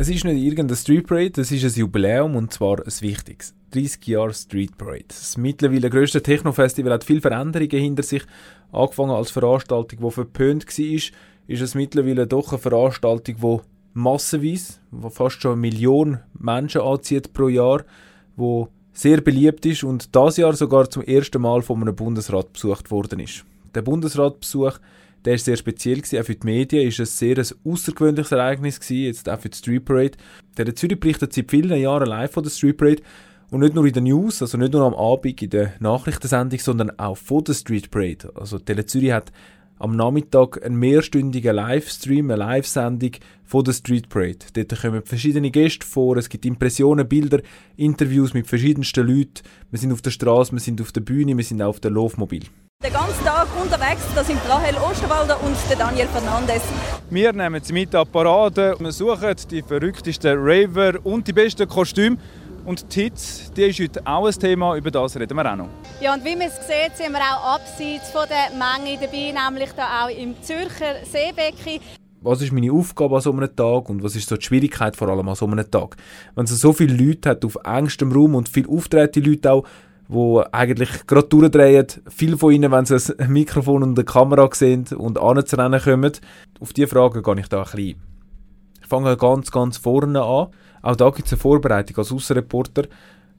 Es ist nicht irgendein Street Parade, es ist ein Jubiläum und zwar ein wichtiges. 30 Jahre Street Parade. Das mittlerweile grösste Techno-Festival hat viele Veränderungen hinter sich. Angefangen als Veranstaltung, die verpönt war, ist es mittlerweile doch eine Veranstaltung, die massenweise, die fast schon eine Million Menschen anzieht pro Jahr, wo sehr beliebt ist und das Jahr sogar zum ersten Mal von einem Bundesrat besucht worden ist. Der Bundesratbesuch der ist sehr speziell gewesen, auch für die Medien ist es sehr ein außergewöhnliches Ereignis gewesen, jetzt auch für die Street Parade. Der Zürich berichtet seit vielen Jahren live von der Street Parade und nicht nur in den News, also nicht nur am Abend in der Nachrichtensendung, sondern auch von der Street Parade. Also Tele Zürich hat am Nachmittag einen mehrstündigen Livestream, eine Live-Sendung von der Street Parade. Dort kommen verschiedene Gäste vor, es gibt Impressionen, Bilder, Interviews mit verschiedensten Leuten. Wir sind auf der Straße, wir sind auf der Bühne, wir sind auch auf der Laufmobil. Den ganzen Tag unterwegs, das sind Rahel Osterwalder und der Daniel Fernandes. Wir nehmen sie mit an die Parade. Wir suchen die verrücktesten Raver und die besten Kostüme. Und die Hits, die ist heute auch ein Thema, über das reden wir auch noch. Ja, und wie man es sieht, sind wir auch abseits von der Menge dabei, nämlich da auch im Zürcher Seebecken. Was ist meine Aufgabe an so einem Tag und was ist so die Schwierigkeit vor allem an so einem Tag? Wenn es so viele Leute hat auf engstem Raum und viele auftrete Leute auch, wo eigentlich gerade durchdrehen. Viele von ihnen, wenn sie ein Mikrofon und eine Kamera sehen und anzurennen kommen, auf diese Frage gehe ich da ein bisschen Ich fange ganz, ganz vorne an. Auch da gibt es eine Vorbereitung als Außenreporter.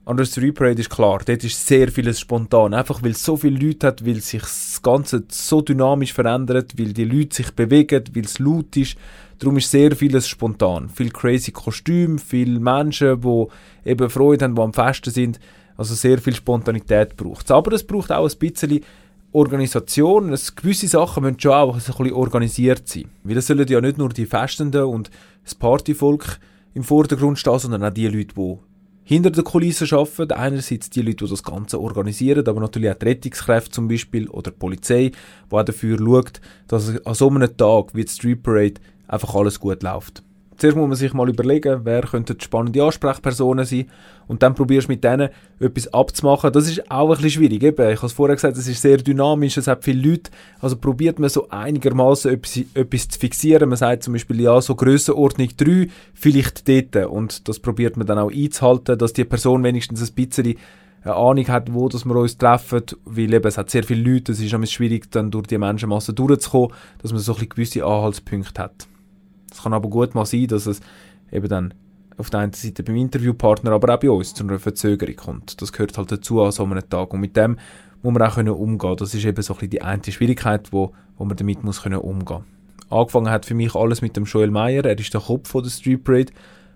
An der Street Parade ist klar, dort ist sehr vieles spontan. Einfach weil es so viele Leute hat, weil sich das Ganze so dynamisch verändert, weil die Leute sich bewegen, weil es laut ist. Darum ist sehr vieles spontan. Viel crazy Kostüm, viele Menschen, die eben Freude haben, die am Festen sind. Also sehr viel Spontanität braucht es. Aber es braucht auch ein bisschen Organisation. Es, gewisse Sachen müssen schon auch ein bisschen organisiert sein. Weil es sollen ja nicht nur die Festenden und das Partyvolk im Vordergrund stehen, sondern auch die Leute, die hinter der Kulisse arbeiten. Einerseits die Leute, die das Ganze organisieren, aber natürlich auch die Rettungskräfte zum Beispiel oder die Polizei, die auch dafür schaut, dass an so einem Tag wie die Street Parade einfach alles gut läuft. Zuerst muss man sich mal überlegen, wer könnten spannende Ansprechpersonen sein und dann probierst du mit denen etwas abzumachen. Das ist auch ein bisschen schwierig. Eben, ich habe es vorher gesagt, es ist sehr dynamisch, es hat viele Leute, also probiert man so einigermaßen etwas, etwas zu fixieren. Man sagt zum Beispiel, ja, so Grössenordnung 3, vielleicht dort und das probiert man dann auch einzuhalten, dass die Person wenigstens ein bisschen eine Ahnung hat, wo dass wir uns treffen, weil eben, es hat sehr viele Leute, es ist schwierig, dann durch die Menschenmasse durchzukommen, dass man so ein gewisse Anhaltspunkte hat. Es kann aber gut mal sein, dass es eben dann auf der einen Seite beim Interviewpartner, aber auch bei uns zu einer Verzögerung kommt. Das gehört halt dazu an so einem Tag. Und mit dem muss man auch können umgehen. Das ist eben so ein bisschen die eine Schwierigkeit, wo, wo man damit muss können umgehen. Angefangen hat für mich alles mit dem Joel Meyer. Er ist der Kopf von der Street Parade.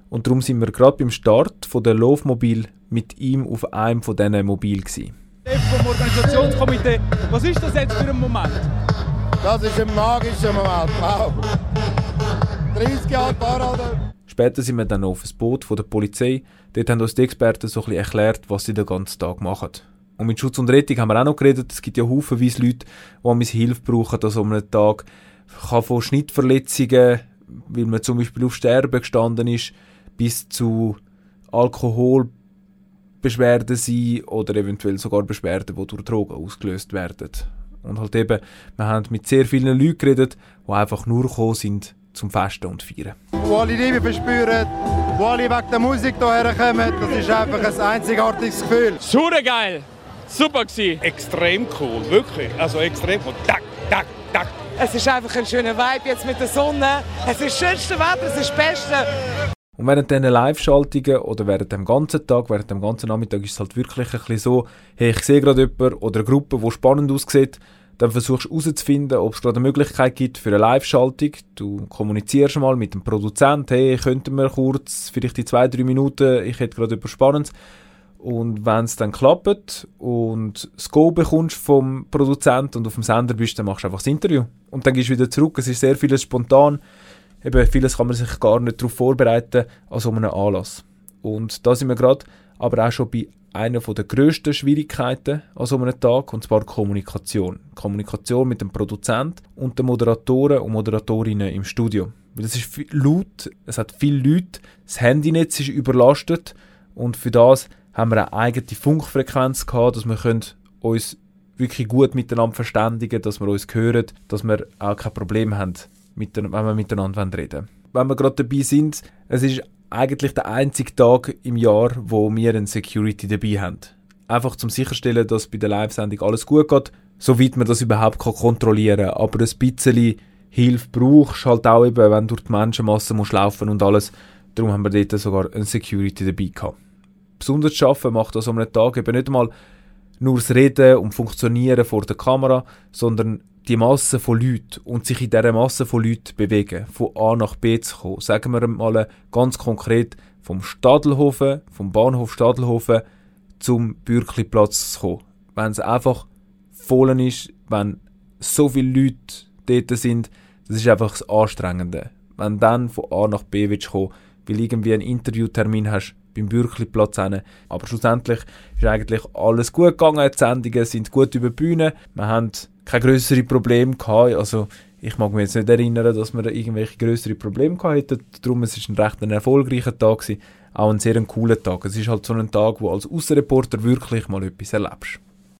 Und darum sind wir gerade beim Start von der Laufmobil mit ihm auf einem von diesen Mobil gewesen. Vom Organisationskomitee, was ist das jetzt für ein Moment? Das ist ein magischer Moment, wow. 30 Jahre Parade. Später sind wir dann auf das Boot von der Polizei. Dort haben uns die Experten so ein erklärt, was sie den ganzen Tag machen. Und mit Schutz und Rettung haben wir auch noch geredet. Es gibt ja haufenweise Leute, die an Hilfe brauchen an so einem Tag. Kann von Schnittverletzungen, weil man zum Beispiel auf Sterben gestanden ist, bis zu Alkoholbeschwerden sein oder eventuell sogar Beschwerden, die durch Drogen ausgelöst werden. Und halt eben, wir haben mit sehr vielen Leuten geredet, die einfach nur gekommen sind, zum Festen und Feiern. Wo alle Liebe verspüren, wo alle wegen der Musik hierher kommen, das ist einfach ein einzigartiges Gefühl. Super geil! Super gewesen. Extrem cool, wirklich. Also extrem cool. Tak, tak, tak. Es ist einfach ein schöner Vibe jetzt mit der Sonne. Es ist das schönste Wetter, es ist das Beste. Und während diesen Live-Schaltungen oder während dem ganzen Tag, während dem ganzen Nachmittag ist es halt wirklich ein bisschen so, hey, ich sehe gerade jemanden oder eine Gruppe, die spannend aussieht dann versuchst du herauszufinden, ob es gerade eine Möglichkeit gibt für eine Live-Schaltung. Du kommunizierst mal mit dem Produzenten, hey, könnten wir kurz, vielleicht in zwei, drei Minuten, ich hätte gerade etwas Spannendes. Und wenn es dann klappt und das Go bekommst vom Produzenten und auf dem Sender bist, dann machst du einfach das Interview. Und dann gehst du wieder zurück. Es ist sehr vieles spontan. Eben, vieles kann man sich gar nicht darauf vorbereiten, an so einem Anlass. Und da sind wir gerade aber auch schon bei einer der grössten Schwierigkeiten an so einem Tag, und zwar Kommunikation. Kommunikation mit dem Produzent und den Moderatoren und Moderatorinnen im Studio. Weil es ist laut, es hat viele Leute, das Handynetz ist überlastet und für das haben wir eine eigene Funkfrequenz gehabt, dass wir uns wirklich gut miteinander verständigen, dass wir uns hören, dass wir auch kein Problem haben, wenn wir miteinander reden wenn wir gerade dabei sind, es ist eigentlich der einzige Tag im Jahr, wo wir eine Security dabei haben. Einfach zum sicherstellen, dass bei der Live-Sendung alles gut geht, soweit man das überhaupt kann kontrollieren kann. Aber ein bisschen Hilfe brauchst halt auch eben, wenn du durch die Menschenmasse musst laufen und alles. Darum haben wir dort sogar eine Security dabei gehabt. Besonders arbeiten macht das an einem Tag eben nicht mal nur das Reden und Funktionieren vor der Kamera, sondern die Masse von Leuten und sich in dieser Masse von Leuten bewegen, von A nach B zu kommen. Sagen wir mal ganz konkret vom Stadelhofen, vom Bahnhof Stadelhofen zum Bürkliplatz zu kommen. Wenn es einfach voll ist, wenn so viele Leute dort sind, das ist einfach das Anstrengende. Wenn du dann von A nach B willst kommen, weil irgendwie einen Interviewtermin hast beim Bürkliplatz hin. Aber schlussendlich ist eigentlich alles gut gegangen. Die Sendungen sind gut über die Bühne. Wir haben keine größeren Probleme gehabt. Also ich mag mich jetzt nicht erinnern, dass wir irgendwelche größeren Probleme gehabt hätten. Darum es ist ein recht ein erfolgreicher Tag gewesen. Auch ein sehr cooler Tag. Es ist halt so ein Tag, wo als Außenreporter wirklich mal etwas erlebst.